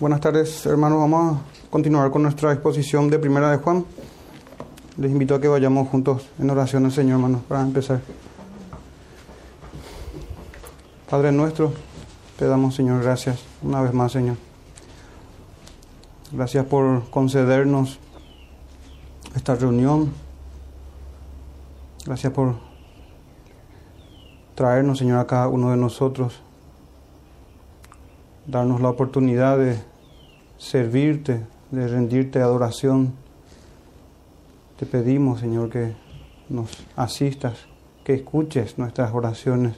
Buenas tardes, hermanos. Vamos a continuar con nuestra exposición de Primera de Juan. Les invito a que vayamos juntos en oración al Señor, hermanos, para empezar. Padre nuestro, te damos, Señor, gracias una vez más, Señor. Gracias por concedernos esta reunión. Gracias por traernos, Señor, a cada uno de nosotros. Darnos la oportunidad de servirte, de rendirte adoración. Te pedimos, Señor, que nos asistas, que escuches nuestras oraciones,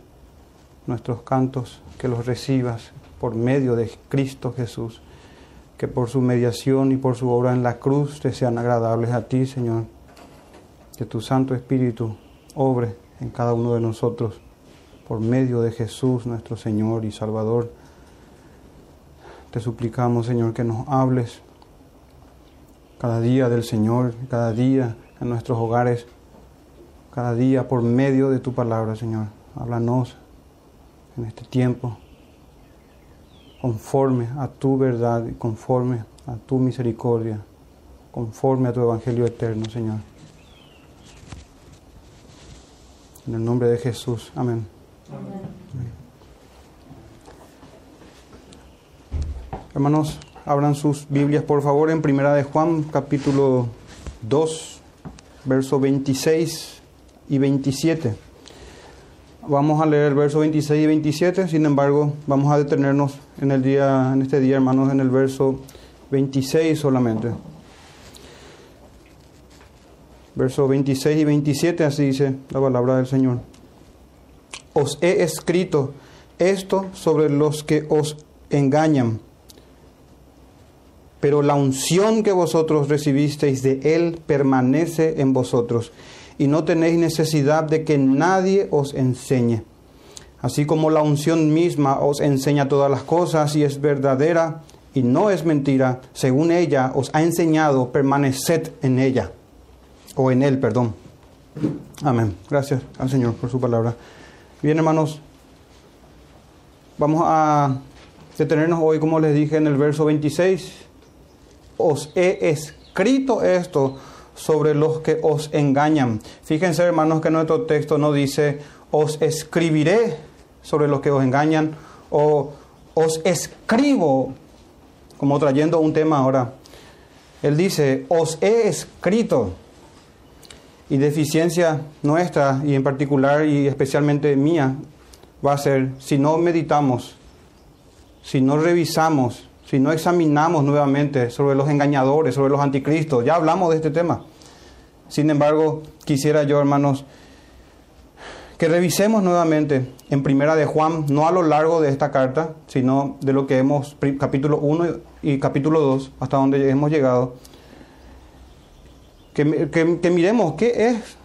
nuestros cantos, que los recibas por medio de Cristo Jesús, que por su mediación y por su obra en la cruz te sean agradables a ti, Señor. Que tu Santo Espíritu obre en cada uno de nosotros por medio de Jesús, nuestro Señor y Salvador. Te suplicamos, Señor, que nos hables cada día del Señor, cada día en nuestros hogares, cada día por medio de tu palabra, Señor. Háblanos en este tiempo, conforme a tu verdad y conforme a tu misericordia, conforme a tu evangelio eterno, Señor. En el nombre de Jesús. Amén. Amén. Hermanos, abran sus Biblias por favor en Primera de Juan, capítulo 2, verso 26 y 27. Vamos a leer el verso 26 y 27, sin embargo, vamos a detenernos en el día en este día, hermanos, en el verso 26 solamente. Verso 26 y 27, así dice la palabra del Señor. Os he escrito esto sobre los que os engañan pero la unción que vosotros recibisteis de Él permanece en vosotros, y no tenéis necesidad de que nadie os enseñe. Así como la unción misma os enseña todas las cosas y es verdadera y no es mentira, según ella os ha enseñado, permaneced en ella, o en Él, perdón. Amén. Gracias al Señor por su palabra. Bien, hermanos, vamos a detenernos hoy, como les dije en el verso 26 os he escrito esto sobre los que os engañan. Fíjense, hermanos, que nuestro texto no dice os escribiré sobre los que os engañan o os escribo, como trayendo un tema ahora. Él dice, os he escrito. Y deficiencia nuestra, y en particular y especialmente mía, va a ser si no meditamos, si no revisamos si no examinamos nuevamente sobre los engañadores, sobre los anticristos. Ya hablamos de este tema. Sin embargo, quisiera yo, hermanos, que revisemos nuevamente en Primera de Juan, no a lo largo de esta carta, sino de lo que hemos, capítulo 1 y capítulo 2, hasta donde hemos llegado, que, que miremos qué es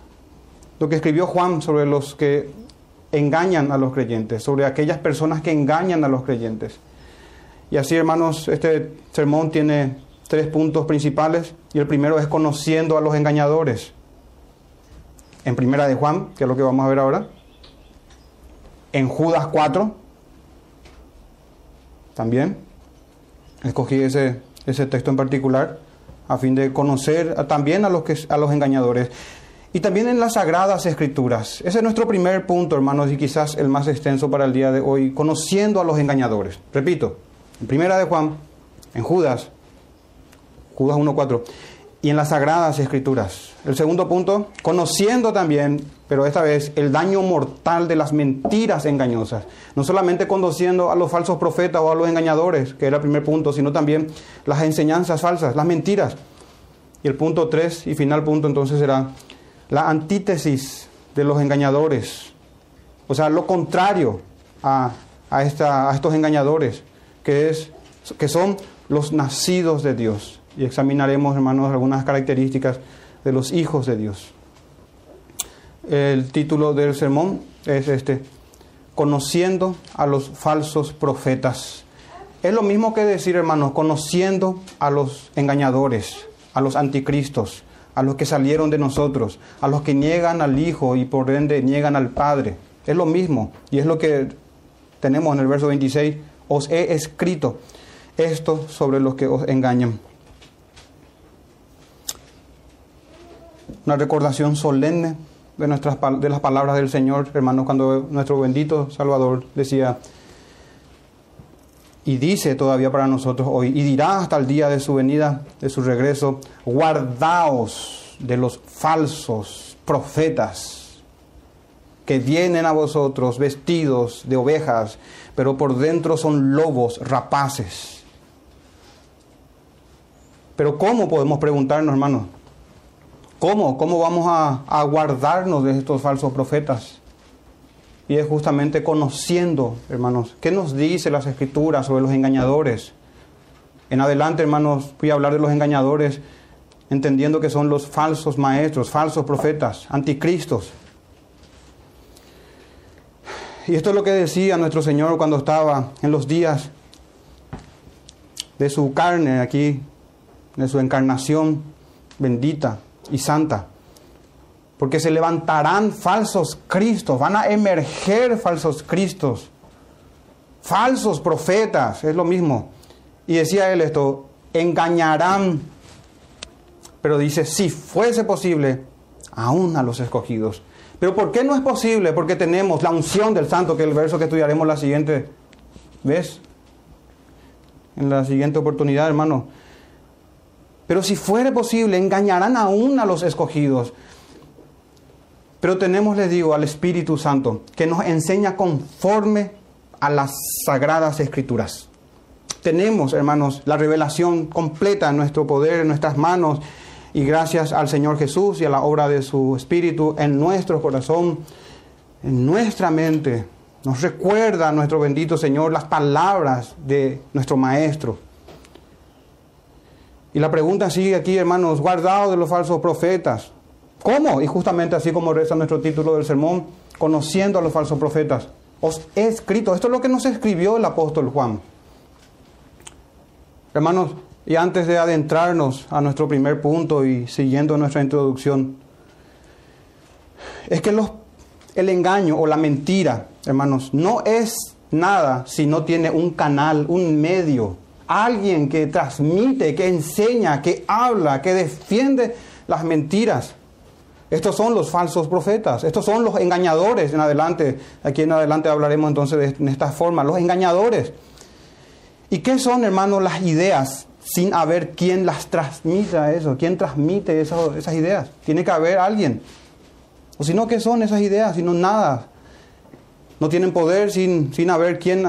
lo que escribió Juan sobre los que engañan a los creyentes, sobre aquellas personas que engañan a los creyentes. Y así, hermanos, este sermón tiene tres puntos principales y el primero es conociendo a los engañadores. En Primera de Juan, que es lo que vamos a ver ahora. En Judas 4, también. Escogí ese, ese texto en particular a fin de conocer también a los, que, a los engañadores. Y también en las sagradas escrituras. Ese es nuestro primer punto, hermanos, y quizás el más extenso para el día de hoy, conociendo a los engañadores. Repito, en Primera de Juan, en Judas, Judas 1.4, y en las Sagradas Escrituras. El segundo punto, conociendo también, pero esta vez, el daño mortal de las mentiras engañosas. No solamente conociendo a los falsos profetas o a los engañadores, que era el primer punto, sino también las enseñanzas falsas, las mentiras. Y el punto tres y final punto entonces será la antítesis de los engañadores. O sea, lo contrario a, a, esta, a estos engañadores que, es, que son los nacidos de Dios. Y examinaremos, hermanos, algunas características de los hijos de Dios. El título del sermón es este, conociendo a los falsos profetas. Es lo mismo que decir, hermanos, conociendo a los engañadores, a los anticristos, a los que salieron de nosotros, a los que niegan al Hijo y por ende niegan al Padre. Es lo mismo y es lo que tenemos en el verso 26 os he escrito. esto sobre los que os engañan. Una recordación solemne de, nuestras, de las palabras del Señor, hermanos, cuando nuestro bendito Salvador decía, y dice todavía para nosotros hoy, y dirá hasta el día de su venida, de su regreso, guardaos de los falsos profetas que vienen a vosotros vestidos de ovejas, pero por dentro son lobos rapaces. Pero ¿cómo podemos preguntarnos, hermanos? ¿Cómo? ¿Cómo vamos a, a guardarnos de estos falsos profetas? Y es justamente conociendo, hermanos, qué nos dice las escrituras sobre los engañadores. En adelante, hermanos, voy a hablar de los engañadores, entendiendo que son los falsos maestros, falsos profetas, anticristos. Y esto es lo que decía nuestro Señor cuando estaba en los días de su carne aquí, de su encarnación bendita y santa porque se levantarán falsos cristos, van a emerger falsos cristos, falsos profetas, es lo mismo. Y decía él esto, engañarán, pero dice, si fuese posible, aún a los escogidos. Pero ¿por qué no es posible? Porque tenemos la unción del santo, que es el verso que estudiaremos la siguiente vez, en la siguiente oportunidad, hermano. Pero si fuere posible, engañarán aún a los escogidos. Pero tenemos, les digo, al Espíritu Santo que nos enseña conforme a las sagradas escrituras. Tenemos, hermanos, la revelación completa en nuestro poder, en nuestras manos, y gracias al Señor Jesús y a la obra de su Espíritu en nuestro corazón, en nuestra mente, nos recuerda nuestro bendito Señor las palabras de nuestro Maestro. Y la pregunta sigue aquí, hermanos, guardado de los falsos profetas. ¿Cómo? Y justamente así como reza nuestro título del sermón, conociendo a los falsos profetas. Os he escrito, esto es lo que nos escribió el apóstol Juan. Hermanos, y antes de adentrarnos a nuestro primer punto y siguiendo nuestra introducción, es que el engaño o la mentira, hermanos, no es nada si no tiene un canal, un medio, alguien que transmite, que enseña, que habla, que defiende las mentiras. Estos son los falsos profetas, estos son los engañadores en adelante. Aquí en adelante hablaremos entonces de, esta forma, los engañadores. ¿Y qué son, hermanos, las ideas sin haber quien las transmita eso? ¿Quién transmite esas ideas? Tiene que haber alguien. O si no, ¿qué son esas ideas? Si no, nada. No tienen poder sin, sin haber quien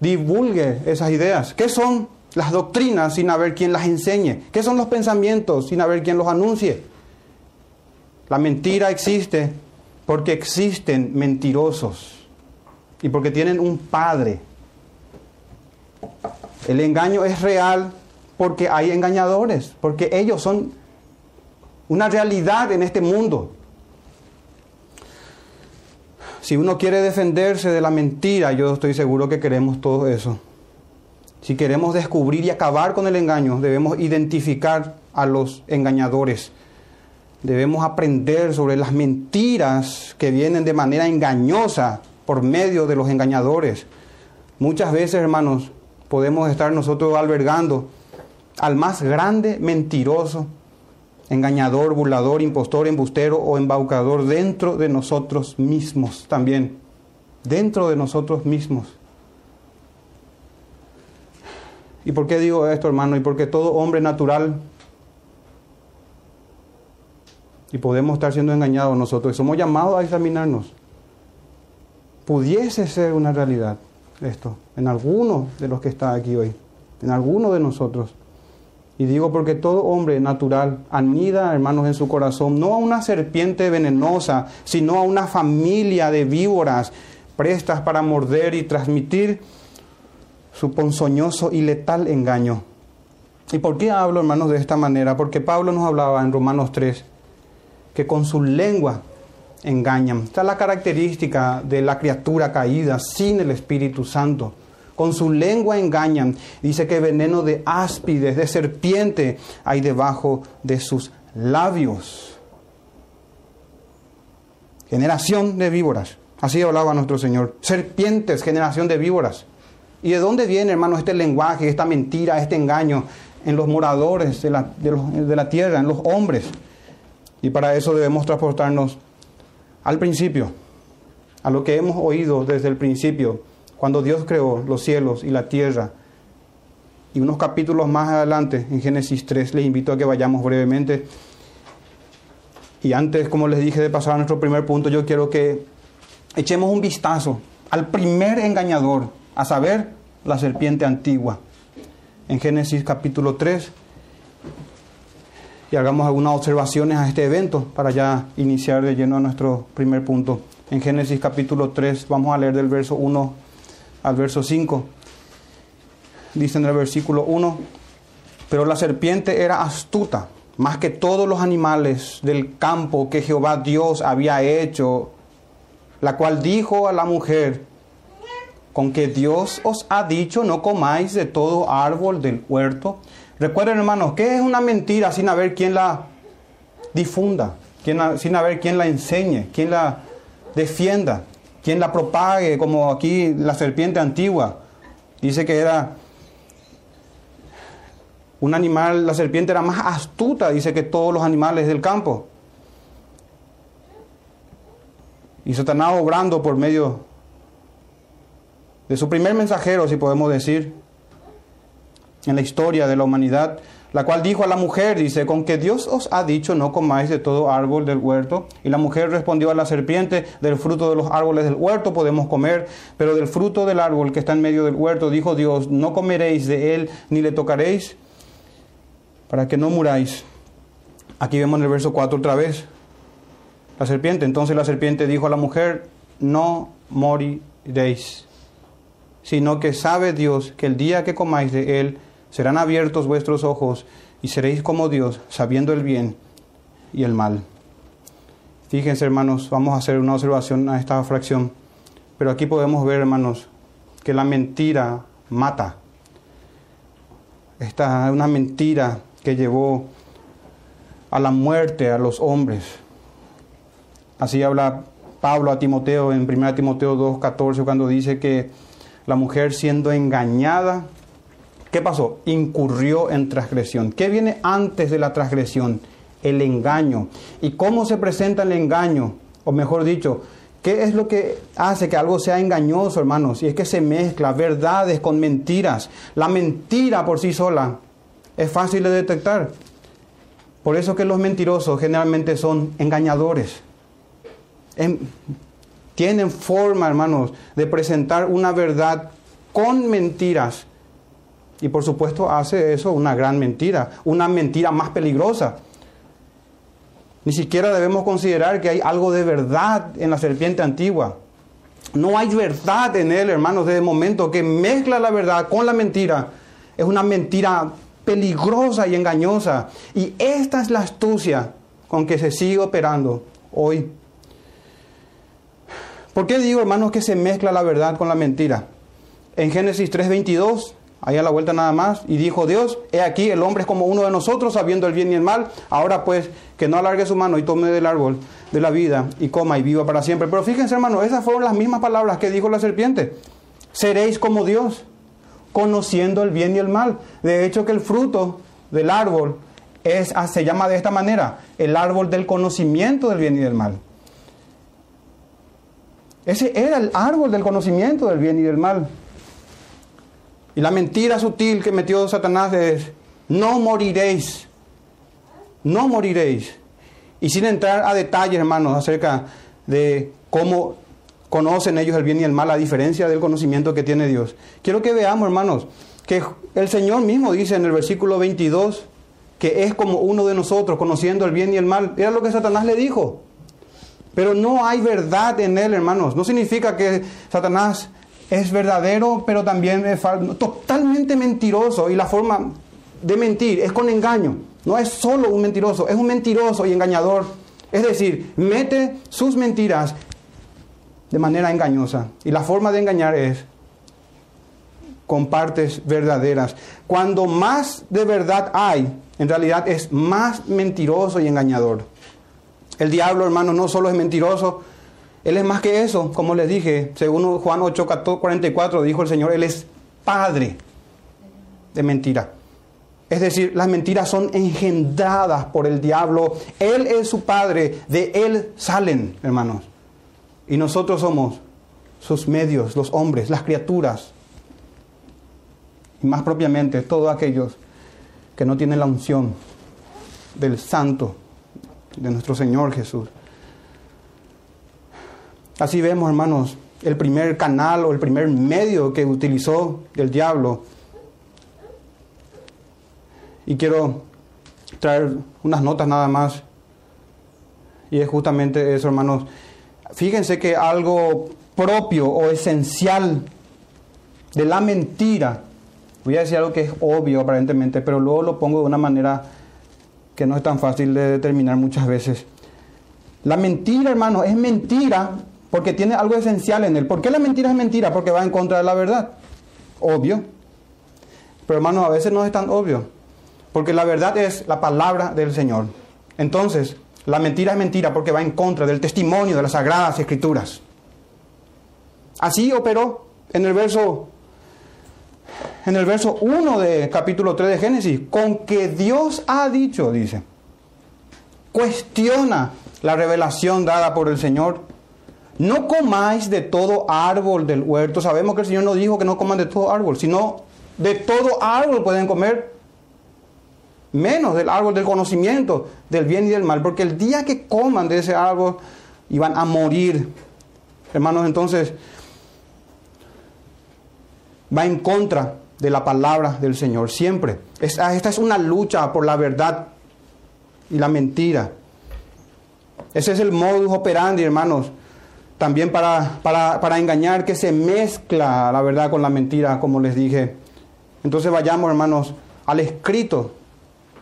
divulgue esas ideas. ¿Qué son las doctrinas sin haber quien las enseñe? ¿Qué son los pensamientos sin haber quien los anuncie? La mentira existe porque existen mentirosos y porque tienen un padre. El engaño es real porque hay engañadores, porque ellos son una realidad en este mundo. Si uno quiere defenderse de la mentira, yo estoy seguro que queremos todo eso. Si queremos descubrir y acabar con el engaño, debemos identificar a los engañadores Debemos aprender sobre las mentiras que vienen de manera engañosa por medio de los engañadores. Muchas veces, hermanos, podemos estar nosotros albergando al más grande mentiroso, engañador, burlador, impostor, embustero o embaucador dentro de nosotros mismos también. Dentro de nosotros mismos. ¿Y por qué digo esto, hermano? Y porque todo hombre natural y podemos estar siendo engañados nosotros. Somos llamados a examinarnos. Pudiese ser una realidad esto en alguno de los que está aquí hoy, en alguno de nosotros. Y digo porque todo hombre natural anida, hermanos, en su corazón, no a una serpiente venenosa, sino a una familia de víboras prestas para morder y transmitir su ponzoñoso y letal engaño. ¿Y por qué hablo, hermanos, de esta manera? Porque Pablo nos hablaba en Romanos 3 que con su lengua engañan. Esta es la característica de la criatura caída sin el Espíritu Santo. Con su lengua engañan. Dice que veneno de áspides, de serpiente hay debajo de sus labios. Generación de víboras. Así hablaba nuestro Señor. Serpientes, generación de víboras. ¿Y de dónde viene, hermano, este lenguaje, esta mentira, este engaño en los moradores de la, de la tierra, en los hombres? Y para eso debemos transportarnos al principio, a lo que hemos oído desde el principio, cuando Dios creó los cielos y la tierra. Y unos capítulos más adelante, en Génesis 3, les invito a que vayamos brevemente. Y antes, como les dije, de pasar a nuestro primer punto, yo quiero que echemos un vistazo al primer engañador, a saber, la serpiente antigua. En Génesis capítulo 3, y hagamos algunas observaciones a este evento para ya iniciar de lleno a nuestro primer punto. En Génesis capítulo 3 vamos a leer del verso 1 al verso 5. Dice en el versículo 1, pero la serpiente era astuta, más que todos los animales del campo que Jehová Dios había hecho, la cual dijo a la mujer, con que Dios os ha dicho, no comáis de todo árbol del huerto. Recuerden, hermanos, que es una mentira sin haber quien la difunda, sin haber quien la enseñe, quien la defienda, quien la propague, como aquí la serpiente antigua. Dice que era un animal, la serpiente era más astuta, dice que todos los animales del campo. Y Satanás obrando por medio de su primer mensajero, si podemos decir, en la historia de la humanidad, la cual dijo a la mujer, dice, con que Dios os ha dicho no comáis de todo árbol del huerto. Y la mujer respondió a la serpiente, del fruto de los árboles del huerto podemos comer, pero del fruto del árbol que está en medio del huerto, dijo Dios, no comeréis de él ni le tocaréis, para que no muráis. Aquí vemos en el verso 4 otra vez la serpiente. Entonces la serpiente dijo a la mujer, no moriréis, sino que sabe Dios que el día que comáis de él, serán abiertos vuestros ojos y seréis como Dios, sabiendo el bien y el mal. Fíjense, hermanos, vamos a hacer una observación a esta fracción. Pero aquí podemos ver, hermanos, que la mentira mata. Esta es una mentira que llevó a la muerte a los hombres. Así habla Pablo a Timoteo en 1 Timoteo 2.14 cuando dice que la mujer siendo engañada ¿Qué pasó? Incurrió en transgresión. ¿Qué viene antes de la transgresión? El engaño. ¿Y cómo se presenta el engaño? O mejor dicho, ¿qué es lo que hace que algo sea engañoso, hermanos? Y es que se mezcla verdades con mentiras. La mentira por sí sola es fácil de detectar. Por eso que los mentirosos generalmente son engañadores. tienen forma, hermanos, de presentar una verdad con mentiras y por supuesto hace eso una gran mentira, una mentira más peligrosa. Ni siquiera debemos considerar que hay algo de verdad en la serpiente antigua. No hay verdad en él, hermanos, desde el momento que mezcla la verdad con la mentira. Es una mentira peligrosa y engañosa. Y esta es la astucia con que se sigue operando hoy. ¿Por qué digo, hermanos, que se mezcla la verdad con la mentira? En Génesis 3:22 Ahí a la vuelta nada más. Y dijo Dios, he aquí, el hombre es como uno de nosotros, sabiendo el bien y el mal. Ahora pues, que no alargue su mano y tome del árbol de la vida y coma y viva para siempre. Pero fíjense hermano, esas fueron las mismas palabras que dijo la serpiente. Seréis como Dios, conociendo el bien y el mal. De hecho que el fruto del árbol es, ah, se llama de esta manera, el árbol del conocimiento del bien y del mal. Ese era el árbol del conocimiento del bien y del mal. Y la mentira sutil que metió Satanás es, no moriréis, no moriréis. Y sin entrar a detalles, hermanos, acerca de cómo conocen ellos el bien y el mal, a diferencia del conocimiento que tiene Dios. Quiero que veamos, hermanos, que el Señor mismo dice en el versículo 22 que es como uno de nosotros, conociendo el bien y el mal. Era lo que Satanás le dijo. Pero no hay verdad en él, hermanos. No significa que Satanás es verdadero, pero también es totalmente mentiroso. Y la forma de mentir es con engaño. No es solo un mentiroso, es un mentiroso y engañador. Es decir, mete sus mentiras de manera engañosa. Y la forma de engañar es con partes verdaderas. Cuando más de verdad hay, en realidad es más mentiroso y engañador. El diablo, hermano, no solo es mentiroso, él es más que eso, como les dije, según Juan 8, 44 dijo el Señor, Él es padre de mentira. Es decir, las mentiras son engendradas por el diablo. Él es su padre, de él salen, hermanos. Y nosotros somos sus medios, los hombres, las criaturas. Y más propiamente, todos aquellos que no tienen la unción del santo, de nuestro Señor Jesús. Así vemos, hermanos, el primer canal o el primer medio que utilizó el diablo. Y quiero traer unas notas nada más. Y es justamente eso, hermanos. Fíjense que algo propio o esencial de la mentira, voy a decir algo que es obvio aparentemente, pero luego lo pongo de una manera que no es tan fácil de determinar muchas veces. La mentira, hermano, es mentira porque tiene algo esencial en él. ¿Por qué la mentira es mentira? Porque va en contra de la verdad. Obvio. Pero hermano, a veces no es tan obvio. Porque la verdad es la palabra del Señor. Entonces, la mentira es mentira porque va en contra del testimonio de las sagradas escrituras. Así operó en el verso en el verso 1 de capítulo 3 de Génesis, con que Dios ha dicho, dice. Cuestiona la revelación dada por el Señor no comáis de todo árbol del huerto. Sabemos que el Señor no dijo que no coman de todo árbol, sino de todo árbol pueden comer, menos del árbol del conocimiento del bien y del mal, porque el día que coman de ese árbol iban a morir. Hermanos, entonces va en contra de la palabra del Señor, siempre. Esta es una lucha por la verdad y la mentira. Ese es el modus operandi, hermanos, también para, para, engañar, que se mezcla la verdad con la mentira, como les dije. Entonces vayamos, hermanos, al escrito,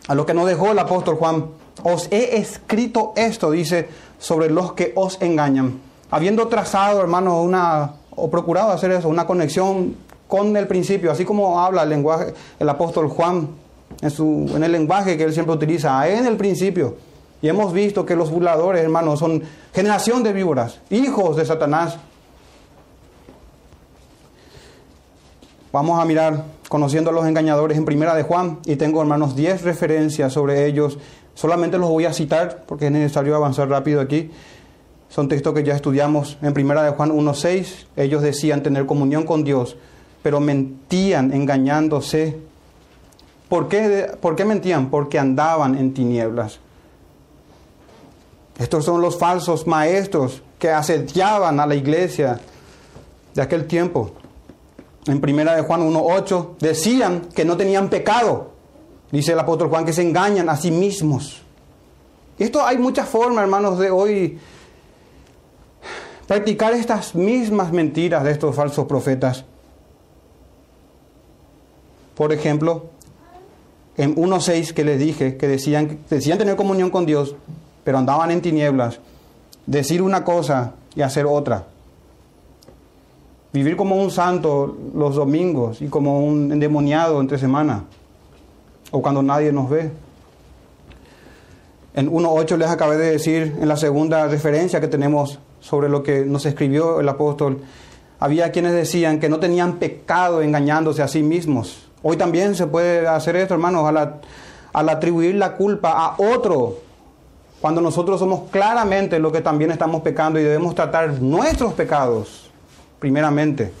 a lo que nos dejó el apóstol Juan. Os he escrito esto, dice, sobre los que os engañan. Habiendo trazado, hermanos, una, o procurado hacer eso, una conexión con el principio, así como habla el lenguaje, el apóstol Juan, en, su, en el lenguaje que él siempre utiliza, en el principio y hemos visto que los burladores, hermanos, son generación de víboras, hijos de Satanás. Vamos a mirar, conociendo a los engañadores en Primera de Juan, y tengo, hermanos, 10 referencias sobre ellos. Solamente los voy a citar porque es necesario avanzar rápido aquí. Son textos que ya estudiamos en Primera de Juan 1.6. Ellos decían tener comunión con Dios, pero mentían engañándose. ¿Por qué, ¿Por qué mentían? Porque andaban en tinieblas estos son los falsos maestros que asediaban a la iglesia de aquel tiempo. En primera de Juan 1.8 decían que no tenían pecado. Dice el apóstol Juan que se engañan a sí mismos. Esto hay muchas formas, hermanos, de hoy practicar estas mismas mentiras de estos falsos profetas. Por ejemplo, en 1.6 que les dije, que decían, decían tener comunión con Dios, pero andaban en tinieblas, decir una cosa y hacer otra. Vivir como un santo los domingos y como un endemoniado entre semana, o cuando nadie nos ve. En 1.8 les acabé de decir, en la segunda referencia que tenemos sobre lo que nos escribió el apóstol, había quienes decían que no tenían pecado engañándose a sí mismos. Hoy también se puede hacer esto, hermanos, al, al atribuir la culpa a otro cuando nosotros somos claramente lo que también estamos pecando y debemos tratar nuestros pecados, primeramente,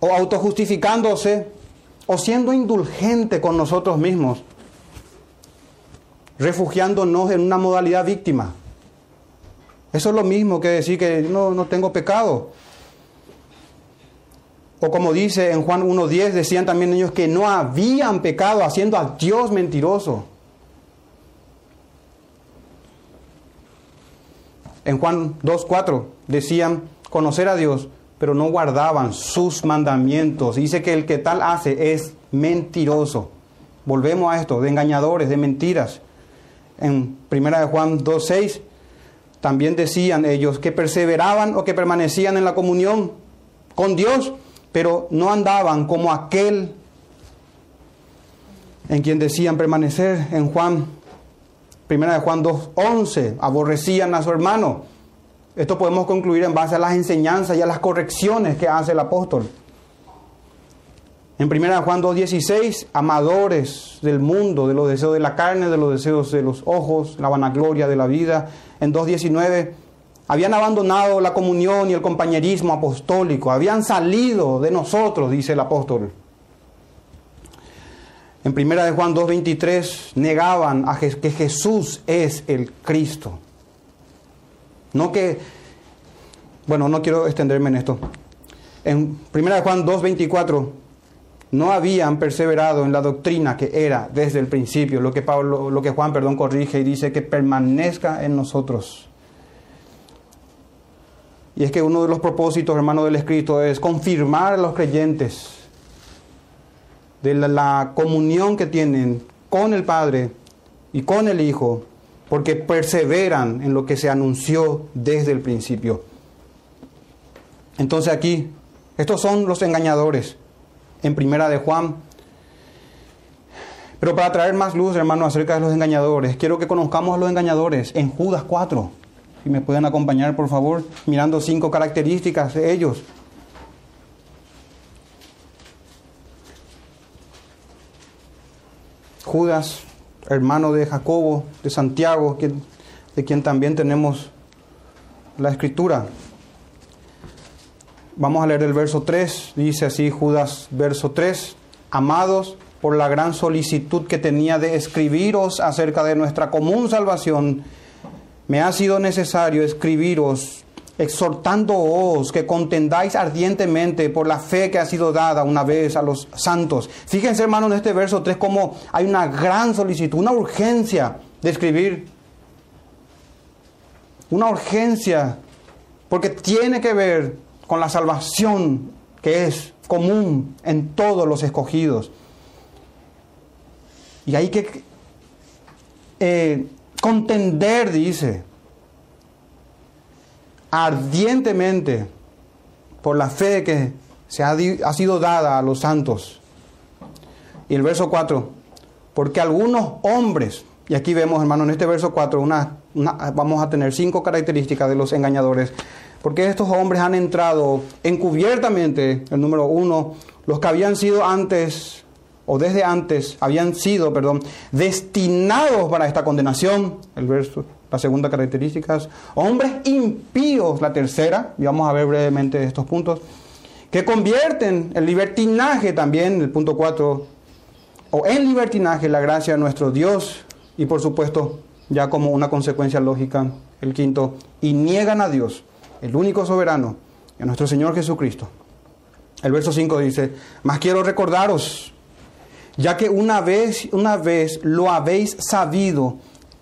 o autojustificándose, o siendo indulgente con nosotros mismos, refugiándonos en una modalidad víctima. Eso es lo mismo que decir que no, no tengo pecado. O como dice en Juan 1.10, decían también ellos que no habían pecado haciendo a Dios mentiroso. En Juan 2.4 decían conocer a Dios, pero no guardaban sus mandamientos. Dice que el que tal hace es mentiroso. Volvemos a esto, de engañadores, de mentiras. En 1 de Juan 2.6 también decían ellos que perseveraban o que permanecían en la comunión con Dios, pero no andaban como aquel en quien decían permanecer en Juan Primera de Juan 2.11, aborrecían a su hermano. Esto podemos concluir en base a las enseñanzas y a las correcciones que hace el apóstol. En 1 Juan 2.16, amadores del mundo, de los deseos de la carne, de los deseos de los ojos, la vanagloria de la vida. En 2.19, habían abandonado la comunión y el compañerismo apostólico, habían salido de nosotros, dice el apóstol. En 1 de Juan 2.23 negaban a que Jesús es el Cristo. No que, bueno, no quiero extenderme en esto. En 1 de Juan 2.24 no habían perseverado en la doctrina que era desde el principio, lo que, Pablo, lo que Juan perdón, corrige y dice que permanezca en nosotros. Y es que uno de los propósitos, hermano, del escrito es confirmar a los creyentes de la, comunión que tienen con el Padre y con el Hijo, porque perseveran en lo que se anunció desde el principio. Entonces aquí, estos son los engañadores en primera de Juan. Pero para traer más luz, hermano, acerca de los engañadores, quiero que conozcamos a los engañadores en Judas 4. Si me pueden acompañar, por favor, mirando cinco características de ellos. Judas, hermano de Jacobo, de Santiago, de quien también tenemos la escritura. Vamos a leer el verso 3, dice así Judas, verso 3, amados, por la gran solicitud que tenía de escribiros acerca de nuestra común salvación, me ha sido necesario escribiros exhortándoos que contendáis ardientemente por la fe que ha sido dada una vez a los santos. Fíjense, hermanos, en este verso 3 como hay una gran solicitud, una urgencia de escribir. Una urgencia, porque tiene que ver con la salvación que es común en todos los escogidos. Y hay que eh, contender, dice, ardientemente por la fe que se ha, ha, sido dada a los santos. Y el verso 4, porque algunos hombres, y aquí vemos hermano en este verso 4, una, vamos a tener cinco características de los engañadores, porque estos hombres han entrado encubiertamente, el número uno, los que habían sido antes o desde antes habían sido, perdón, destinados para esta condenación, el verso, la segunda característica, hombres impíos, la tercera, y vamos a ver brevemente estos puntos, que convierten el libertinaje también, el punto 4, o en libertinaje la gracia de nuestro Dios, y por supuesto, ya como una consecuencia lógica, el quinto, y niegan a Dios, el único soberano, a nuestro Señor Jesucristo. El verso 5 dice, más quiero recordaros, ya que una vez, una vez lo habéis sabido,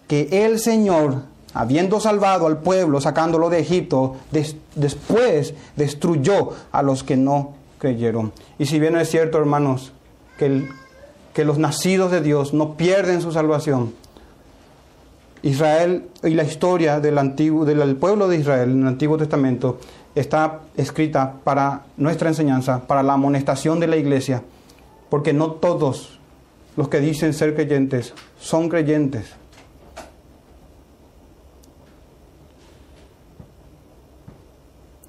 que el Señor, habiendo salvado al pueblo, sacándolo de Egipto, después destruyó a los que no creyeron. Y si bien es cierto, hermanos, que, los nacidos de Dios no pierden su salvación, Israel y la historia del, antiguo, del pueblo de Israel en el Antiguo Testamento está escrita para nuestra enseñanza, para la amonestación de la iglesia porque no todos los que dicen ser creyentes son creyentes.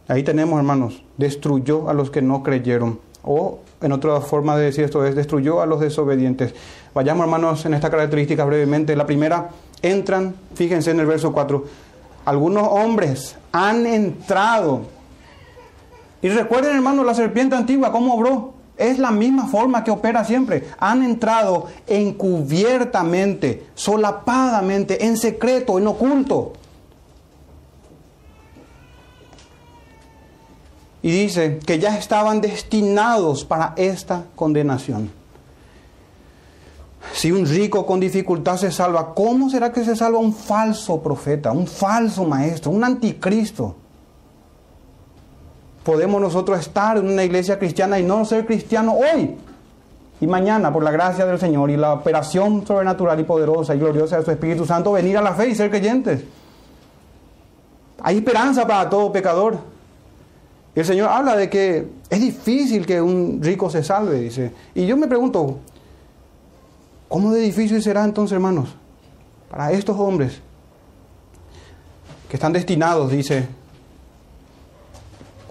Ahí tenemos, hermanos, destruyó a los que no creyeron. O, en otra forma de decir esto es, destruyó a los desobedientes. Vayamos, hermanos, en esta característica brevemente. La primera, entran, fíjense en el verso 4, algunos hombres han entrado. Y recuerden, hermanos, la serpiente antigua, ¿cómo obró? Es la misma forma que opera siempre. Han entrado encubiertamente, solapadamente, en secreto, en oculto. Y dice que ya estaban destinados para esta condenación. Si un rico con dificultad se salva, ¿cómo será que se salva un falso profeta, un falso maestro, un anticristo? podemos nosotros estar en una iglesia cristiana y no ser cristiano hoy y mañana por la gracia del Señor y la operación sobrenatural y poderosa y gloriosa de su Espíritu Santo venir a la fe y ser creyentes. Hay esperanza para todo pecador. Y el Señor habla de que es difícil que un rico se salve, dice. Y yo me pregunto, ¿cómo de difícil será entonces, hermanos, para estos hombres que están destinados, dice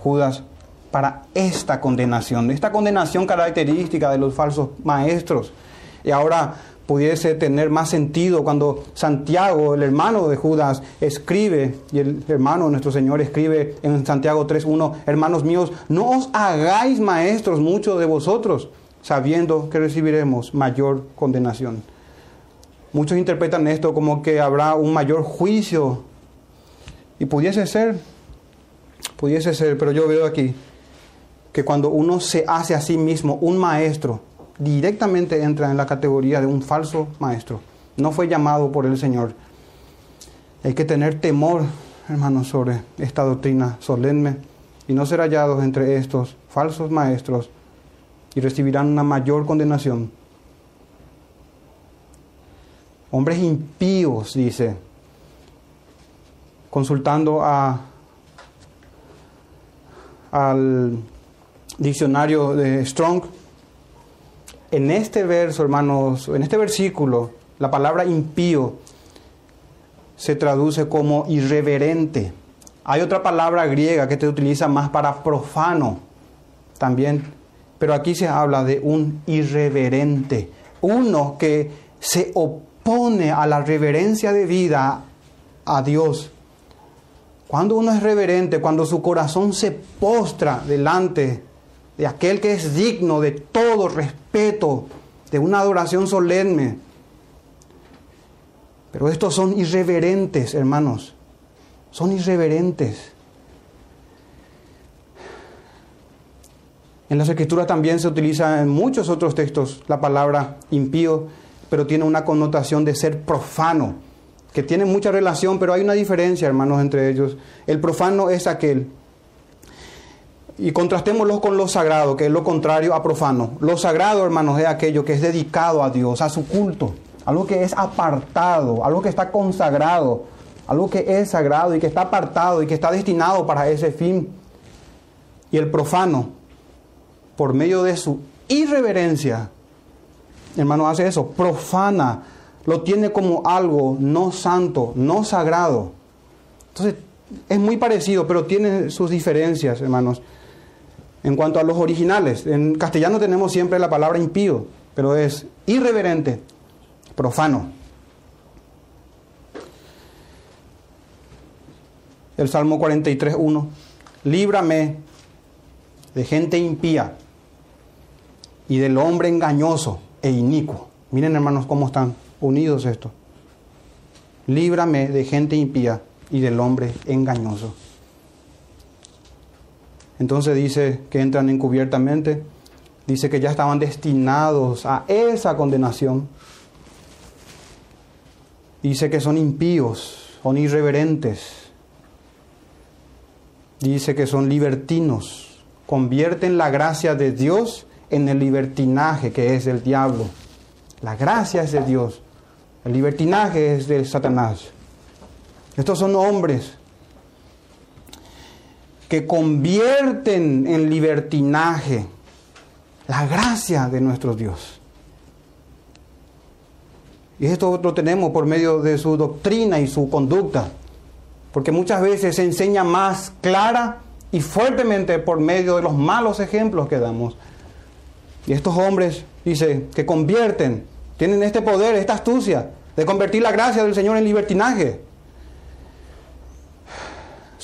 Judas, para esta condenación, esta condenación característica de los falsos maestros. Y ahora pudiese tener más sentido cuando Santiago, el hermano de Judas, escribe, y el hermano nuestro Señor escribe en Santiago 3.1, hermanos míos, no os hagáis maestros muchos de vosotros, sabiendo que recibiremos mayor condenación. Muchos interpretan esto como que habrá un mayor juicio, y pudiese ser, pudiese ser, pero yo veo aquí que cuando uno se hace a sí mismo un maestro, directamente entra en la categoría de un falso maestro. No fue llamado por el Señor. Hay que tener temor, hermanos, sobre esta doctrina solemne y no ser hallados entre estos falsos maestros y recibirán una mayor condenación. Hombres impíos, dice, consultando a, al diccionario de Strong, en este verso, hermanos, en este versículo, la palabra impío se traduce como irreverente. Hay otra palabra griega que se utiliza más para profano también, pero aquí se habla de un irreverente, uno que se opone a la reverencia de vida a Dios. Cuando uno es reverente, cuando su corazón se postra delante de aquel que es digno de todo respeto, de una adoración solemne. Pero estos son irreverentes, hermanos. Son irreverentes. En las escrituras también se utiliza en muchos otros textos la palabra impío, pero tiene una connotación de ser profano, que tiene mucha relación, pero hay una diferencia, hermanos, entre ellos. El profano es aquel y contrastémoslo con lo sagrado, que es lo contrario a profano. Lo sagrado, hermanos, es aquello que es dedicado a Dios, a su culto, algo que es apartado, algo que está consagrado, algo que es sagrado y que está apartado y que está destinado para ese fin. Y el profano, por medio de su irreverencia, hermano, hace eso, profana, lo tiene como algo no santo, no sagrado. Entonces, es muy parecido, pero tiene sus diferencias, hermanos. En cuanto a los originales, en castellano tenemos siempre la palabra impío, pero es irreverente, profano. El Salmo 43.1, líbrame de gente impía y del hombre engañoso e inicuo. Miren hermanos cómo están unidos estos. Líbrame de gente impía y del hombre engañoso. Entonces dice que entran encubiertamente, dice que ya estaban destinados a esa condenación. Dice que son impíos, son irreverentes. Dice que son libertinos, convierten la gracia de Dios en el libertinaje que es del diablo. La gracia es de Dios, el libertinaje es de Satanás. Estos son hombres que convierten en libertinaje la gracia de nuestro Dios. Y esto lo tenemos por medio de su doctrina y su conducta, porque muchas veces se enseña más clara y fuertemente por medio de los malos ejemplos que damos. Y estos hombres, dice, que convierten, tienen este poder, esta astucia de convertir la gracia del Señor en libertinaje.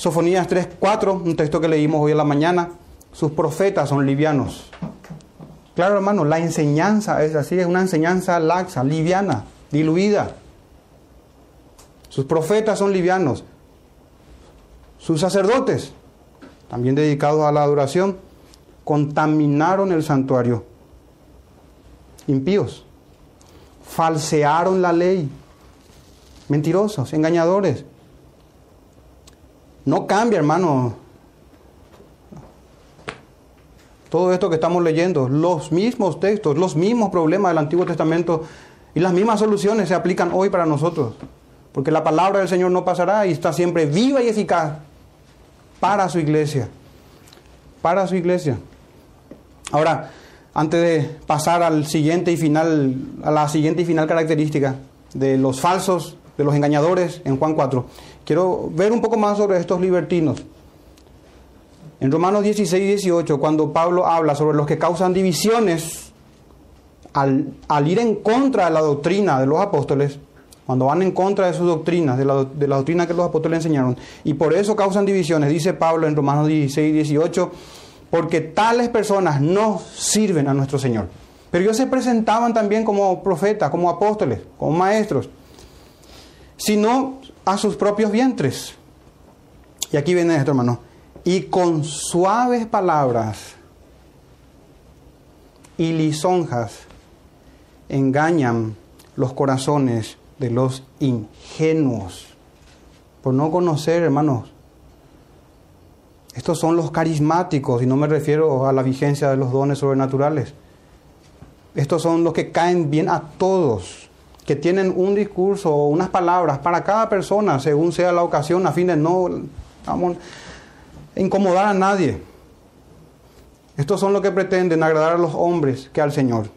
Sofonías 3.4, un texto que leímos hoy en la mañana, sus profetas son livianos. Claro, hermano, la enseñanza es así, es una enseñanza laxa, liviana, diluida. Sus profetas son livianos. Sus sacerdotes, también dedicados a la adoración, contaminaron el santuario. Impíos. Falsearon la ley. Mentirosos, engañadores. No cambia, hermano. Todo esto que estamos leyendo, los mismos textos, los mismos problemas del Antiguo Testamento y las mismas soluciones se aplican hoy para nosotros. Porque la palabra del Señor no pasará y está siempre viva y eficaz para su iglesia. Para su iglesia. Ahora, antes de pasar al siguiente y final, a la siguiente y final característica de los falsos, de los engañadores en Juan 4, Quiero ver un poco más sobre estos libertinos. En Romanos 16 y 18, cuando Pablo habla sobre los que causan divisiones, al, ir en contra de la doctrina de los apóstoles, cuando van en contra de sus doctrinas, de la, de la doctrina que los apóstoles enseñaron, y por eso causan divisiones, dice Pablo en Romanos 16 y 18, porque tales personas no sirven a nuestro Señor. Pero ellos se presentaban también como profetas, como apóstoles, como maestros, sino a sus propios vientres. Y aquí viene esto, hermano. Y con suaves palabras y lisonjas engañan los corazones de los ingenuos. Por no conocer, hermanos, estos son los carismáticos, y no me refiero a la vigencia de los dones sobrenaturales. Estos son los que caen bien a todos, que tienen un discurso o unas palabras para cada persona, según sea la ocasión, a fin de no incomodar a nadie. Estos son los que pretenden agradar a los hombres que al Señor.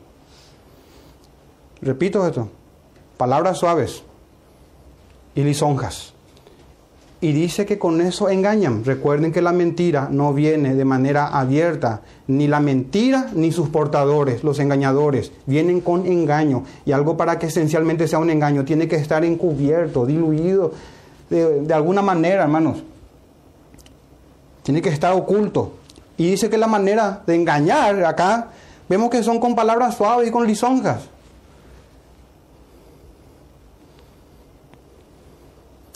Repito esto, palabras suaves y lisonjas. Y dice que con eso engañan. Recuerden que la mentira no viene de manera abierta. Ni la mentira ni sus portadores, los engañadores, vienen con engaño. Y algo para que esencialmente sea un engaño tiene que estar encubierto, diluido de, de alguna manera, hermanos. Tiene que estar oculto. Y dice que la manera de engañar acá, vemos que son con palabras suaves y con lisonjas.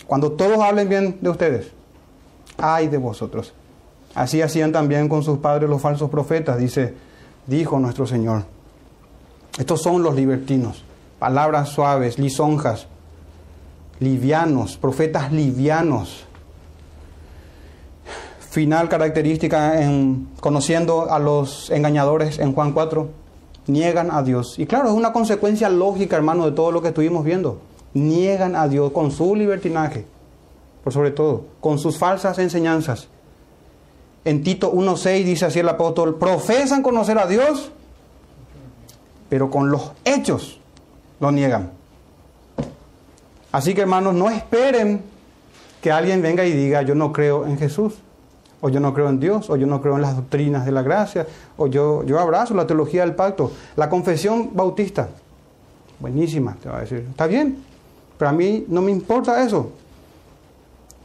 Cuando todos hablen bien de ustedes, ay de vosotros. Así hacían también con sus padres los falsos profetas, dice, dijo nuestro Señor. Estos son los libertinos, palabras suaves, lisonjas, livianos, profetas livianos. Final característica en conociendo a los engañadores en Juan 4, niegan a Dios. Y claro, es una consecuencia lógica, hermano, de todo lo que estuvimos viendo niegan a Dios con su libertinaje, por sobre todo, con sus falsas enseñanzas. En Tito 1.6 dice así el apóstol, profesan conocer a Dios, pero con los hechos lo niegan. Así que hermanos, no esperen que alguien venga y diga, yo no creo en Jesús, o yo no creo en Dios, o yo no creo en las doctrinas de la gracia, o yo, yo abrazo la teología del pacto. La confesión bautista, buenísima, te va a decir, está bien, pero a mí no me importa eso.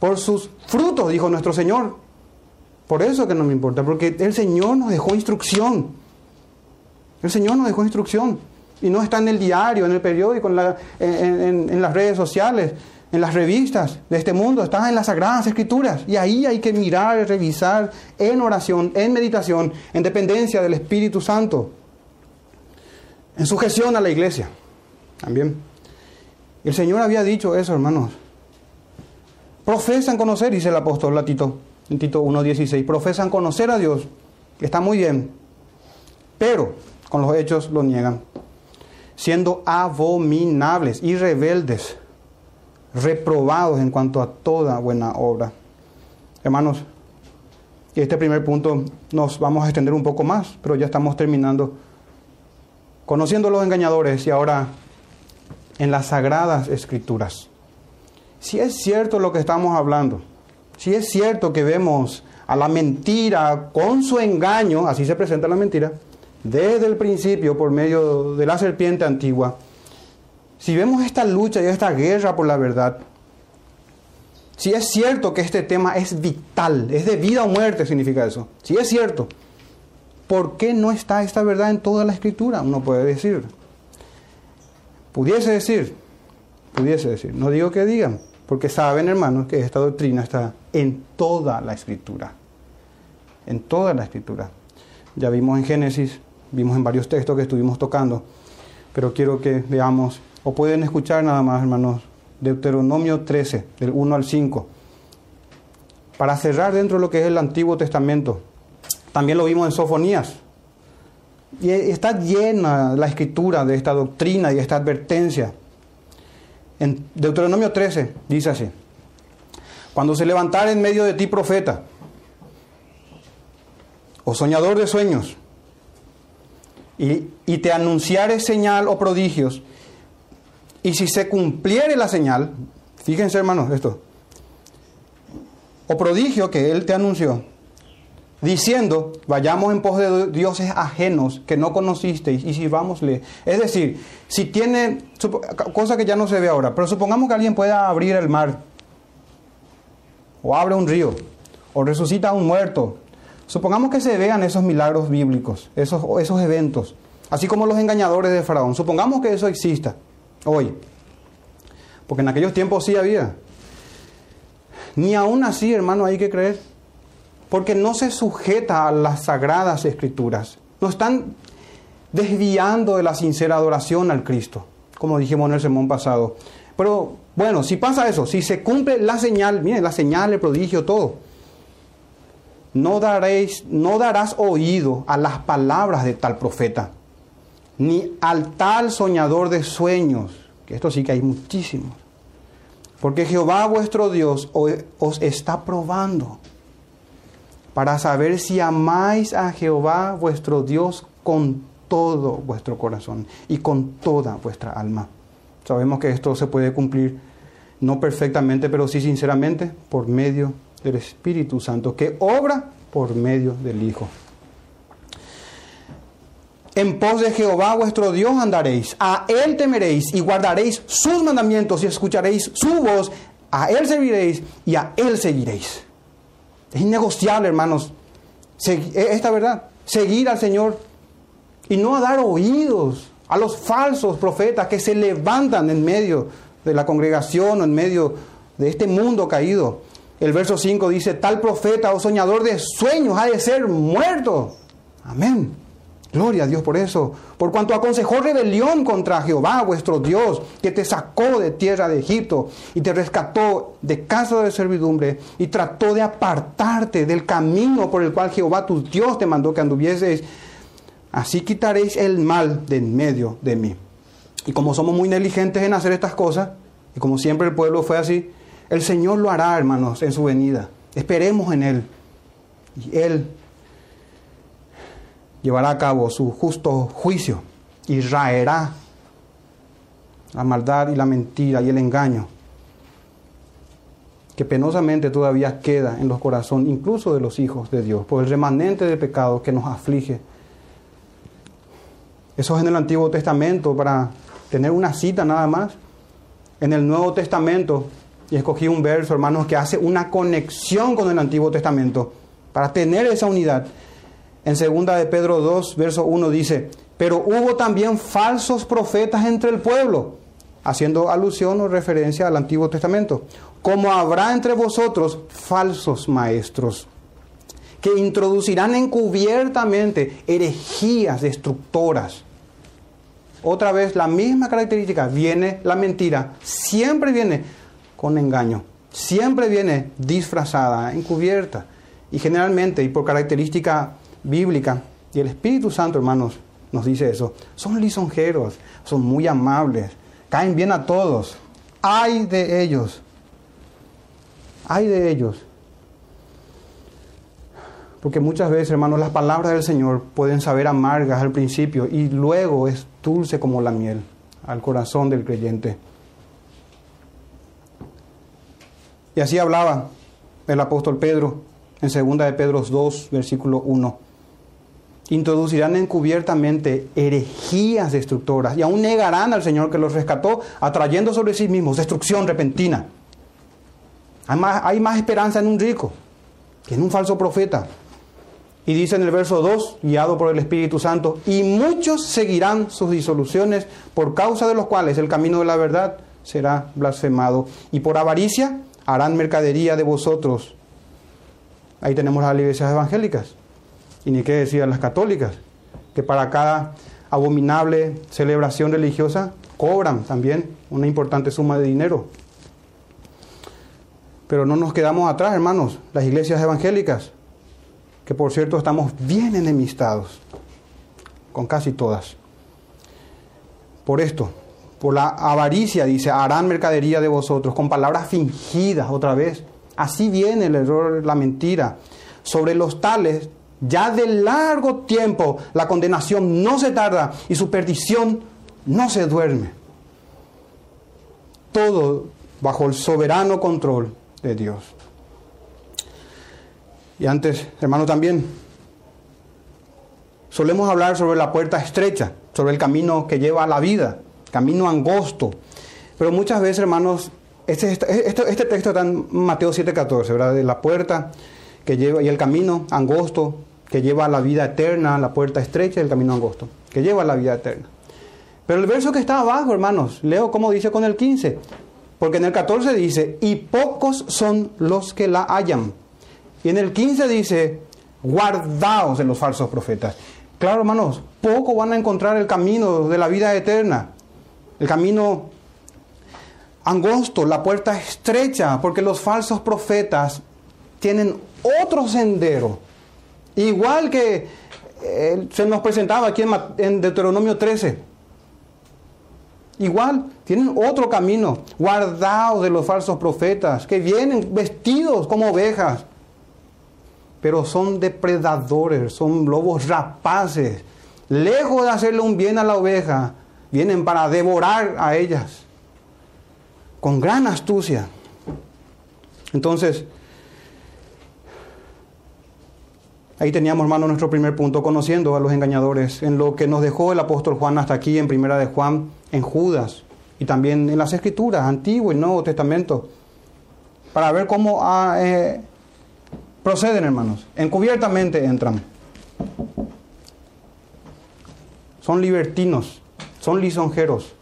Por sus frutos, dijo nuestro Señor. Por eso que no me importa, porque el Señor nos dejó instrucción. El Señor nos dejó instrucción. Y no está en el diario, en el periódico, en, en las redes sociales, en las revistas de este mundo, está en las Sagradas Escrituras. Y ahí hay que mirar, revisar en oración, en meditación, en dependencia del Espíritu Santo. En sujeción a la iglesia. También. El Señor había dicho eso, hermanos. Profesan conocer, dice el apóstol Latito, en Tito 1.16, profesan conocer a Dios, está muy bien, pero con los hechos lo niegan, siendo abominables y rebeldes, reprobados en cuanto a toda buena obra. Hermanos, y este primer punto nos vamos a extender un poco más, pero ya estamos terminando. Conociendo a los engañadores y ahora en las sagradas escrituras. Si es cierto lo que estamos hablando, si es cierto que vemos a la mentira con su engaño, así se presenta la mentira, desde el principio por medio de la serpiente antigua, si vemos esta lucha y esta guerra por la verdad, si es cierto que este tema es vital, es de vida o muerte, significa eso, si es cierto, ¿por qué no está esta verdad en toda la escritura? Uno puede decir. Pudiese decir, pudiese decir, no digo que digan, porque saben hermanos que esta doctrina está en toda la escritura, en toda la escritura. Ya vimos en Génesis, vimos en varios textos que estuvimos tocando, pero quiero que veamos, o pueden escuchar nada más hermanos, Deuteronomio 13, del 1 al 5, para cerrar dentro de lo que es el Antiguo Testamento. También lo vimos en Sofonías, y está llena la escritura de esta doctrina y esta advertencia. En Deuteronomio 13 dice así, cuando se levantara en medio de ti profeta o soñador de sueños y, y te anunciare señal o prodigios, y si se cumpliere la señal, fíjense hermanos esto, o prodigio que él te anunció, diciendo, vayamos en pos de dioses ajenos que no conocisteis y sirvámosle. Es decir, si tiene, cosa que ya no se ve ahora, pero supongamos que alguien pueda abrir el mar, o abre un río, o resucita a un muerto. Supongamos que se vean esos milagros bíblicos, esos, esos eventos, así como los engañadores de Faraón. Supongamos que eso exista hoy, porque en aquellos tiempos sí había. Ni aún así, hermano, hay que creer porque no se sujeta a las sagradas escrituras. No están desviando de la sincera adoración al Cristo, como dijimos en el sermón pasado. Pero bueno, si pasa eso, si se cumple la señal, miren, la señal, el prodigio, todo, no, daréis, no darás oído a las palabras de tal profeta, ni al tal soñador de sueños, que esto sí que hay muchísimos. Porque Jehová vuestro Dios os está probando para saber si amáis a Jehová vuestro Dios con todo vuestro corazón y con toda vuestra alma. Sabemos que esto se puede cumplir no perfectamente, pero sí sinceramente por medio del Espíritu Santo, que obra por medio del Hijo. En pos de Jehová vuestro Dios andaréis, a Él temeréis y guardaréis sus mandamientos y escucharéis su voz, a Él serviréis y a Él seguiréis. Es innegociable, hermanos, e, esta verdad, seguir al Señor y no dar oídos a los falsos profetas que se levantan en medio de la congregación o en medio de este mundo caído. El verso 5 dice, tal profeta o soñador de sueños ha de ser muerto. Amén. Gloria a Dios por eso. Por cuanto aconsejó rebelión contra Jehová, vuestro Dios, que te sacó de tierra de Egipto y te rescató de casa de servidumbre y trató de apartarte del camino por el cual Jehová tu Dios te mandó que anduvieses. Así quitaréis el mal de en medio de mí. Y como somos muy negligentes en hacer estas cosas, y como siempre el pueblo fue así, el Señor lo hará, hermanos, en su venida. Esperemos en Él. Y Él llevará a cabo su justo juicio y raerá la maldad y la mentira y el engaño que penosamente todavía queda en los corazones, incluso de los hijos de Dios, por el remanente de pecado que nos aflige. Eso es en el Antiguo Testamento, para tener una cita nada más. En el Nuevo Testamento, y escogí un verso, hermanos, que hace una conexión con el Antiguo Testamento, para tener esa unidad. En segunda de Pedro 2, verso 1 dice, pero hubo también falsos profetas entre el pueblo, haciendo alusión o referencia al Antiguo Testamento, como habrá entre vosotros falsos maestros, que introducirán encubiertamente herejías destructoras. Otra vez la misma característica, viene la mentira, siempre viene con engaño, siempre viene disfrazada, encubierta, y generalmente, y por característica bíblica, y el Espíritu Santo, hermanos, nos dice eso, son lisonjeros, son muy amables, caen bien a todos. Hay de ellos, hay de ellos. Porque muchas veces, hermanos, las palabras del Señor pueden saber amargas al principio y luego es dulce como la miel al corazón del creyente. Y así hablaba el apóstol Pedro en 2 de Pedro 2, versículo 1 introducirán encubiertamente herejías destructoras y aún negarán al Señor que los rescató, atrayendo sobre sí mismos destrucción repentina. Hay más, esperanza en un rico que en un falso profeta. Y dice en el verso 2, guiado por el Espíritu Santo, y muchos seguirán sus disoluciones, por causa de los cuales el camino de la verdad será blasfemado. Y por avaricia harán mercadería de vosotros. Ahí tenemos las iglesias evangélicas y ni qué decir las católicas, que para cada abominable celebración religiosa cobran también una importante suma de dinero. Pero no nos quedamos atrás, hermanos, las iglesias evangélicas, que por cierto estamos bien enemistados con casi todas. Por esto, por la avaricia, dice, harán mercadería de vosotros, con palabras fingidas otra vez. Así viene el error, la mentira. Sobre los tales ya de largo tiempo la condenación no se tarda y su perdición no se duerme. Todo bajo el soberano control de Dios. Y antes, hermano, también solemos hablar sobre la puerta estrecha, sobre el camino que lleva a la vida, camino angosto. Pero muchas veces, hermanos, este, este, este, este texto está en Mateo 7:14, ¿verdad? De la puerta que lleva y el camino angosto que lleva a la vida eterna, la puerta estrecha y el camino angosto, que lleva a la vida eterna. Pero el verso que está abajo, hermanos, leo como dice con el 15, porque en el 14 dice, y pocos son los que la hallan. Y en el 15 dice, guardaos de los falsos profetas. Claro, hermanos, pocos van a encontrar el camino de la vida eterna, el camino angosto, la puerta estrecha, porque los falsos profetas tienen otro sendero. Igual que eh, se nos presentaba aquí en, en Deuteronomio 13. Igual, tienen otro camino, guardados de los falsos profetas, que vienen vestidos como ovejas, pero son depredadores, son lobos rapaces. Lejos de hacerle un bien a la oveja, vienen para devorar a ellas, con gran astucia. Entonces, Ahí teníamos, hermano, nuestro primer punto, conociendo a los engañadores, en lo que nos dejó el apóstol Juan hasta aquí, en Primera de Juan, en Judas, y también en las Escrituras, Antiguo y Nuevo Testamento, para ver cómo ah, eh, proceden, hermanos. Encubiertamente entran. Son libertinos, son lisonjeros,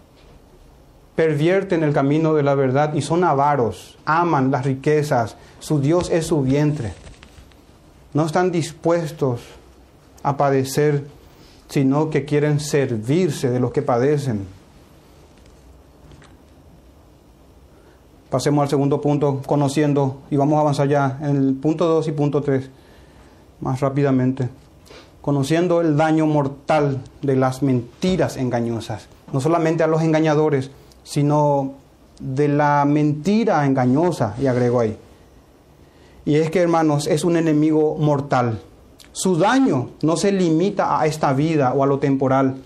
pervierten el camino de la verdad y son avaros, aman las riquezas, su Dios es su vientre no están dispuestos a padecer, sino que quieren servirse de los que padecen. Pasemos al segundo punto, conociendo, y vamos a avanzar ya en el punto 2 y punto 3, más rápidamente. Conociendo el daño mortal de las mentiras engañosas, no solamente a los engañadores, sino de la mentira engañosa, y agrego ahí. Y es que, hermanos, es un enemigo mortal. Su daño no se limita a esta vida o a lo temporal.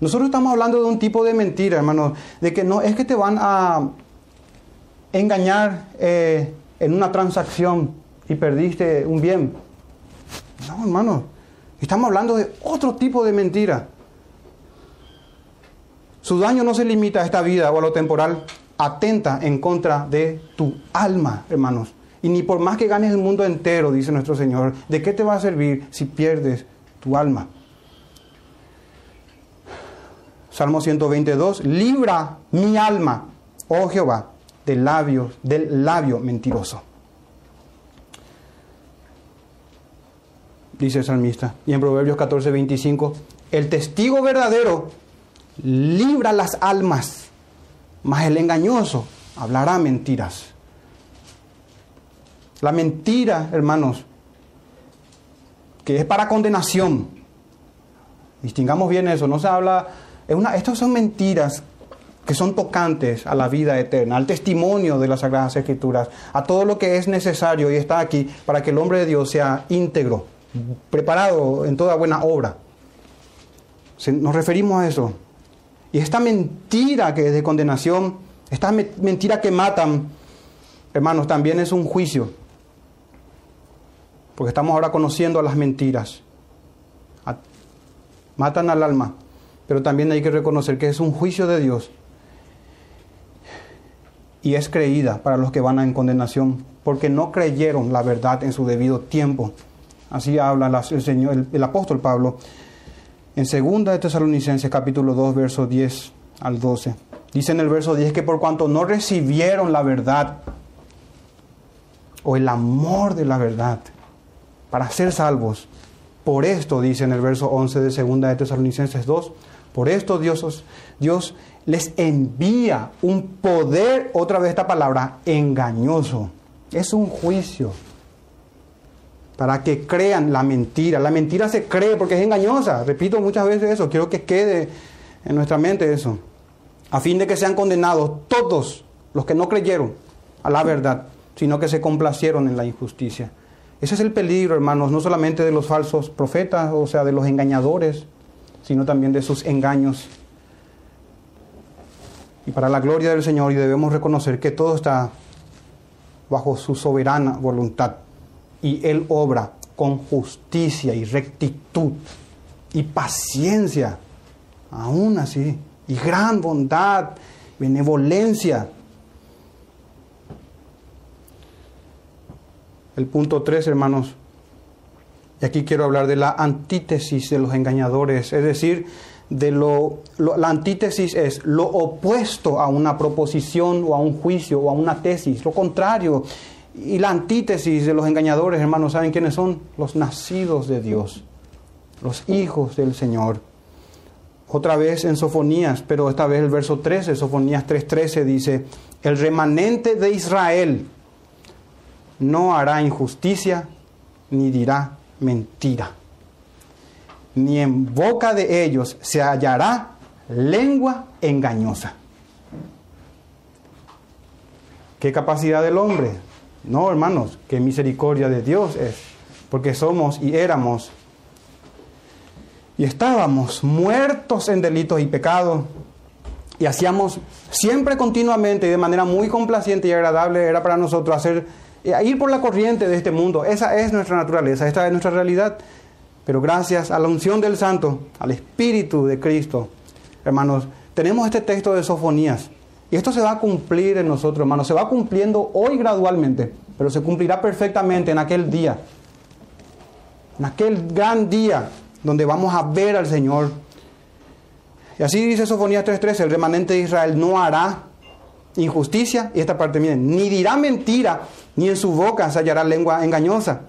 Nosotros estamos hablando de un tipo de mentira, hermanos, de que no es que te van a engañar eh, en una transacción y perdiste un bien. No, hermanos, estamos hablando de otro tipo de mentira. Su daño no se limita a esta vida o a lo temporal, atenta en contra de tu alma, hermanos. Y ni por más que ganes el mundo entero, dice nuestro Señor, ¿de qué te va a servir si pierdes tu alma? Salmo 122, libra mi alma, oh Jehová, del labio, del labio mentiroso. Dice el salmista. Y en Proverbios 14, 25, el testigo verdadero libra las almas, mas el engañoso hablará mentiras. La mentira, hermanos, que es para condenación. Distingamos bien eso, no se habla, estas son mentiras que son tocantes a la vida eterna, al testimonio de las Sagradas Escrituras, a todo lo que es necesario y está aquí para que el hombre de Dios sea íntegro, preparado en toda buena obra. Nos referimos a eso. Y esta mentira que es de condenación, esta mentira que matan, hermanos, también es un juicio porque estamos ahora conociendo las mentiras. Matan al alma, pero también hay que reconocer que es un juicio de Dios y es creída para los que van en condenación, porque no creyeron la verdad en su debido tiempo. Así habla el, Señor, el, apóstol Pablo en 2 de Tesalonicenses capítulo 2, verso 10 al 12. Dice en el verso 10 que por cuanto no recibieron la verdad o el amor de la verdad, para ser salvos. Por esto, dice en el verso 11 de 2 de Tesalonicenses 2, por esto Dios, Dios les envía un poder, otra vez esta palabra, engañoso. Es un juicio para que crean la mentira. La mentira se cree porque es engañosa. Repito muchas veces eso, quiero que quede en nuestra mente eso. A fin de que sean condenados todos los que no creyeron a la verdad, sino que se complacieron en la injusticia. Ese es el peligro, hermanos, no solamente de los falsos profetas, o sea, de los engañadores, sino también de sus engaños. Y para la gloria del Señor, y debemos reconocer que todo está bajo su soberana voluntad. y Él obra con justicia y rectitud y paciencia, aún así, y gran bondad, benevolencia. El punto 3, hermanos, y aquí quiero hablar de la antítesis de los engañadores, es decir, de lo, la antítesis es lo opuesto a una proposición o a un juicio o a una tesis, lo contrario. Y la antítesis de los engañadores, hermanos, ¿saben quiénes son? Los nacidos de Dios, los hijos del Señor. Otra vez en Sofonías, pero esta vez el verso 13, Sofonías 3:13 dice, el remanente de Israel no hará injusticia ni dirá mentira. Ni en boca de ellos se hallará lengua engañosa. ¿Qué capacidad del hombre? No, hermanos, qué misericordia de Dios es, porque somos y éramos y estábamos muertos en delitos y pecados y hacíamos siempre continuamente y de manera muy complaciente y agradable era para nosotros hacer eh, ir por la corriente de este mundo. Esa es nuestra naturaleza, esta es nuestra realidad. Pero gracias a la unción del Santo, al Espíritu de Cristo, hermanos, tenemos este texto de Sofonías. Y esto se va a cumplir en nosotros, hermanos. Se va cumpliendo hoy gradualmente, pero se cumplirá perfectamente en aquel día. En aquel gran día donde vamos a ver al Señor. Y así dice Sofonías 3:13, el remanente de Israel no hará injusticia, y esta parte, miren, ni dirá mentira, ni en su boca se hallará lengua engañosa.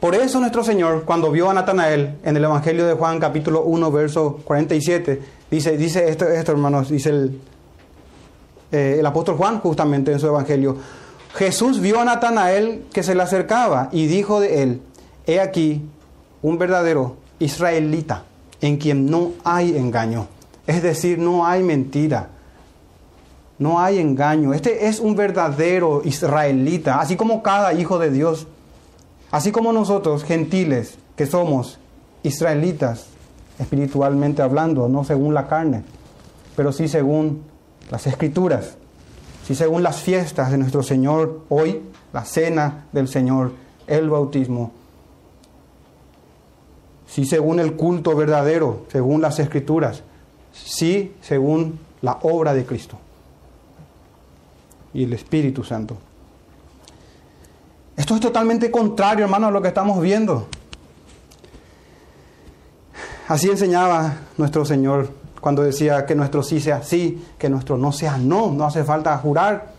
Por eso nuestro Señor, cuando vio a Natanael en el Evangelio de Juan capítulo 1, verso 47, dice, dice esto, esto hermanos, dice el, eh, el apóstol Juan justamente en su Evangelio, Jesús vio a Natanael que se le acercaba y dijo de él, he aquí un verdadero israelita en quien no hay engaño, es decir, no hay mentira no hay engaño. Este es un verdadero israelita, así como cada hijo de Dios, así como nosotros, gentiles, que somos israelitas, espiritualmente hablando, no según la carne, pero sí según las escrituras, sí según las fiestas de nuestro Señor hoy, la cena del Señor, el bautismo, sí según el culto verdadero, según las escrituras, sí según la obra de Cristo y el Espíritu Santo. Esto es totalmente contrario, hermano, a lo que estamos viendo. Así enseñaba nuestro Señor cuando decía que nuestro sí sea sí, que nuestro no sea no. No hace falta jurar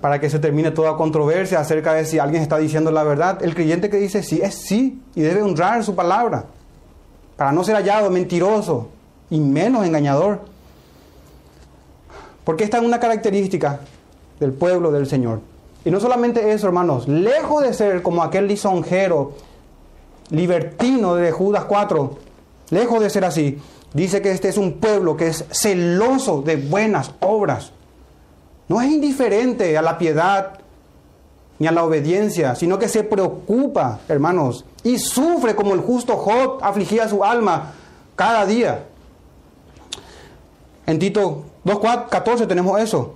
para que se termine toda controversia acerca de si alguien está diciendo la verdad. El creyente que dice sí es sí y debe honrar su palabra para no ser hallado mentiroso y menos engañador. Porque esta es una característica del pueblo del Señor. Y no solamente eso, hermanos, lejos de ser como aquel lisonjero, libertino de Judas 4, lejos de ser así, dice que este es un pueblo que es celoso de buenas obras. No es indiferente a la piedad ni a la obediencia, sino que se preocupa, hermanos, y sufre como el justo Job afligía su alma cada día. En Tito 2.14 tenemos eso.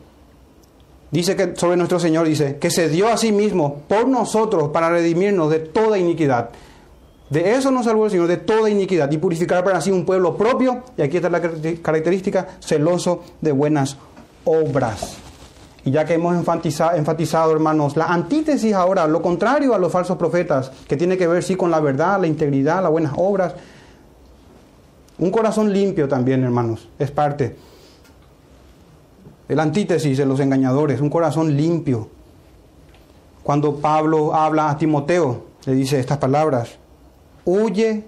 Dice que sobre nuestro Señor, dice, que se dio a sí mismo por nosotros para redimirnos de toda iniquidad. De eso nos salvó el Señor, de toda iniquidad, y purificar para sí un pueblo propio, y aquí está la característica, celoso de buenas obras. Y ya que hemos enfatizado, enfatizado, hermanos, la antítesis ahora, lo contrario a los falsos profetas, que tiene que ver sí con la verdad, la integridad, las buenas obras. Un corazón limpio también, hermanos, es parte el antítesis de los engañadores, un corazón limpio. Cuando Pablo habla a Timoteo, le dice estas palabras, huye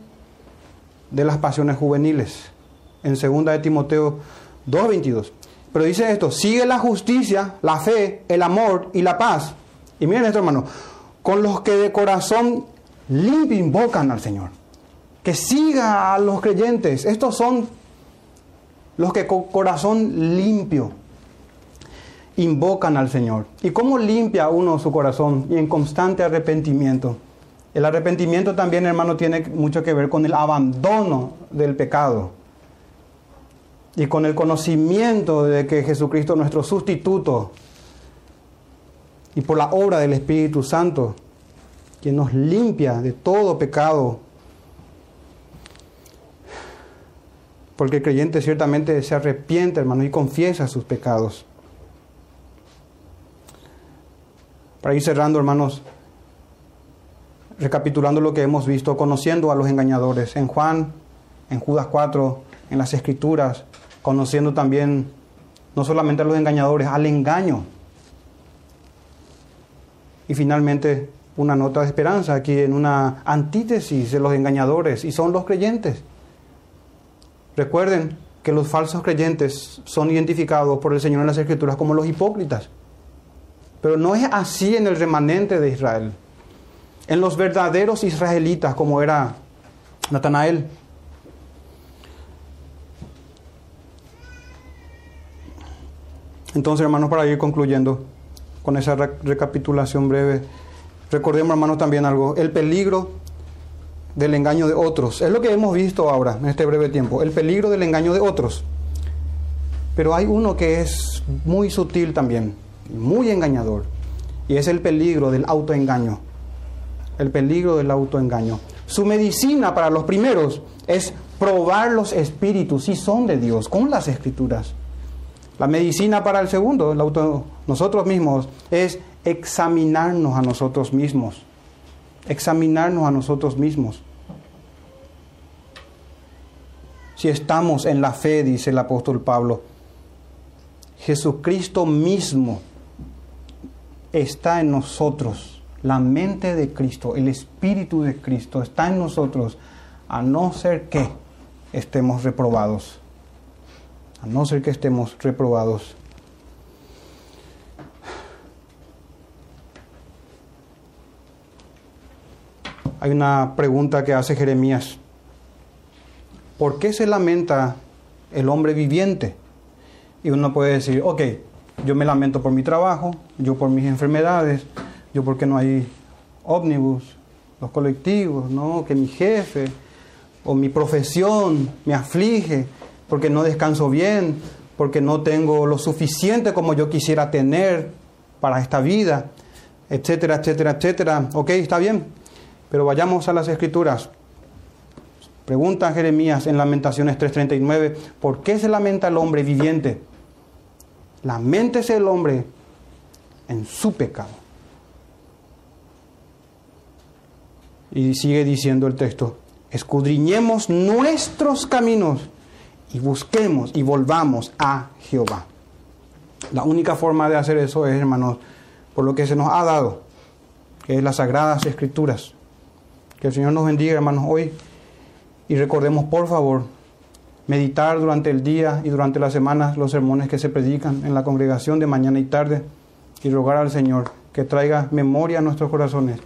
de las pasiones juveniles. En 2 de Timoteo 2.22. Pero dice esto, sigue la justicia, la fe, el amor y la paz. Y miren esto, hermano, con los que de corazón limpio invocan al Señor. Que siga a los creyentes. Estos son los que con corazón limpio invocan al Señor. ¿Y cómo limpia uno su corazón? Y en constante arrepentimiento. El arrepentimiento también, hermano, tiene mucho que ver con el abandono del pecado. Y con el conocimiento de que Jesucristo, nuestro sustituto, y por la obra del Espíritu Santo, quien nos limpia de todo pecado. Porque el creyente ciertamente se arrepiente, hermano, y confiesa sus pecados. Para ir cerrando, hermanos, recapitulando lo que hemos visto, conociendo a los engañadores en Juan, en Judas 4, en las Escrituras, conociendo también no solamente a los engañadores, al engaño. Y finalmente una nota de esperanza aquí en una antítesis de los engañadores y son los creyentes. Recuerden que los falsos creyentes son identificados por el Señor en las Escrituras como los hipócritas. Pero no es así en el remanente de Israel. En los verdaderos israelitas, como era Natanael. Entonces, hermanos, para ir concluyendo con esa recapitulación breve, recordemos, hermanos, también algo. El peligro del engaño de otros. Es lo que hemos visto ahora, en este breve tiempo. El peligro del engaño de otros. Pero hay uno que es muy sutil también, muy engañador. Y es el peligro del autoengaño. El peligro del autoengaño. Su medicina para los primeros es probar los espíritus si son de Dios con las escrituras. La medicina para el segundo, el auto, nosotros mismos, es examinarnos a nosotros mismos. Examinarnos a nosotros mismos. Si estamos en la fe, dice el apóstol Pablo, Jesucristo mismo está en nosotros. La mente de Cristo, el Espíritu de Cristo está en nosotros, a no ser que estemos reprobados a no ser que estemos reprobados. Hay una pregunta que hace Jeremías. ¿Por qué se lamenta el hombre viviente? Y uno puede decir, ok, yo me lamento por mi trabajo, yo por mis enfermedades, yo porque no hay ómnibus, los colectivos, ¿no? que mi jefe o mi profesión me aflige, porque no descanso bien, porque no tengo lo suficiente como yo quisiera tener para esta vida, etcétera, etcétera, etcétera. Ok, está bien, pero vayamos a las escrituras. Pregunta Jeremías en Lamentaciones 3:39, ¿por qué se lamenta el hombre viviente? Lamentese el hombre en su pecado. Y sigue diciendo el texto, escudriñemos nuestros caminos y busquemos y volvamos a Jehová. La única forma de hacer eso es, hermanos, por lo que se nos ha dado, que es las sagradas escrituras. Que el Señor nos bendiga, hermanos, hoy. Y recordemos, por favor, meditar durante el día y durante las semanas los sermones que se predican en la congregación de mañana y tarde y rogar al Señor que traiga memoria a nuestros corazones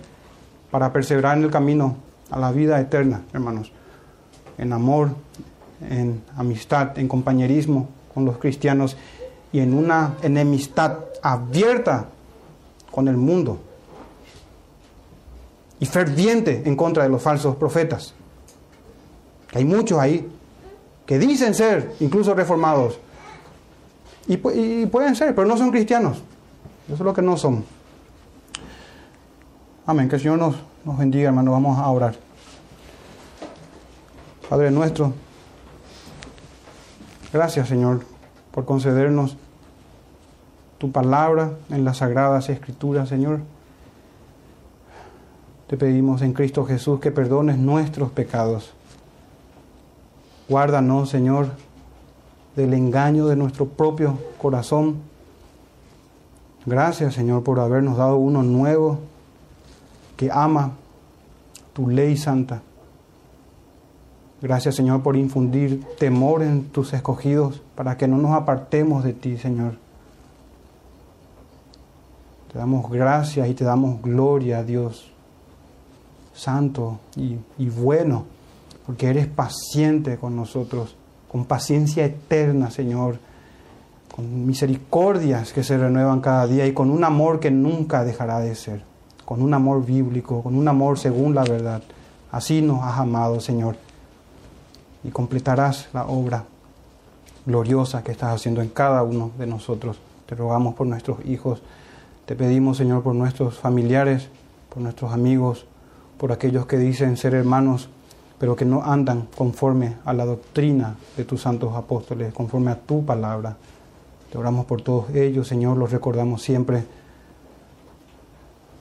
para perseverar en el camino a la vida eterna, hermanos, en amor, en amistad, en compañerismo con los cristianos y en una enemistad abierta con el mundo y ferviente en contra de los falsos profetas. Hay muchos ahí que dicen ser incluso reformados y, pueden ser, pero no son cristianos. Eso es lo que no son. Amén. Que el Señor nos, nos bendiga, hermano. Vamos a orar. Padre nuestro. Gracias, Señor, por concedernos tu palabra en las sagradas escrituras, Señor. Te pedimos en Cristo Jesús que perdones nuestros pecados. Guárdanos, Señor, del engaño de nuestro propio corazón. Gracias, Señor, por habernos dado uno nuevo que ama tu ley santa. Gracias Señor por infundir temor en tus escogidos para que no nos apartemos de ti, Señor. Te damos gracias y te damos gloria, Dios, santo y, y bueno, porque eres paciente con nosotros, con paciencia eterna, Señor, con misericordias que se renuevan cada día y con un amor que nunca dejará de ser, con un amor bíblico, con un amor según la verdad. Así nos has amado, Señor y completarás la obra gloriosa que estás haciendo en cada uno de nosotros. Te rogamos por nuestros hijos Te pedimos, Señor, por nuestros familiares, por nuestros amigos, por aquellos que dicen ser hermanos, pero que no andan conforme a la doctrina de tus santos apóstoles, conforme a tu palabra. Te oramos por todos ellos, Señor, los recordamos siempre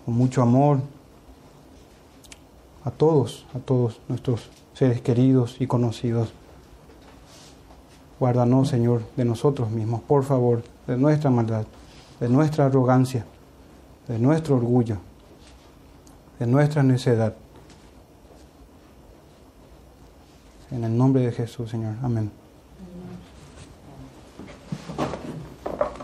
con mucho amor a todos, a todos nuestros seres queridos y conocidos. Guárdanos, Señor, de nosotros mismos, por favor, de nuestra maldad, de nuestra arrogancia, de nuestro orgullo, de nuestra necedad. En el nombre de Jesús, Señor. Amén.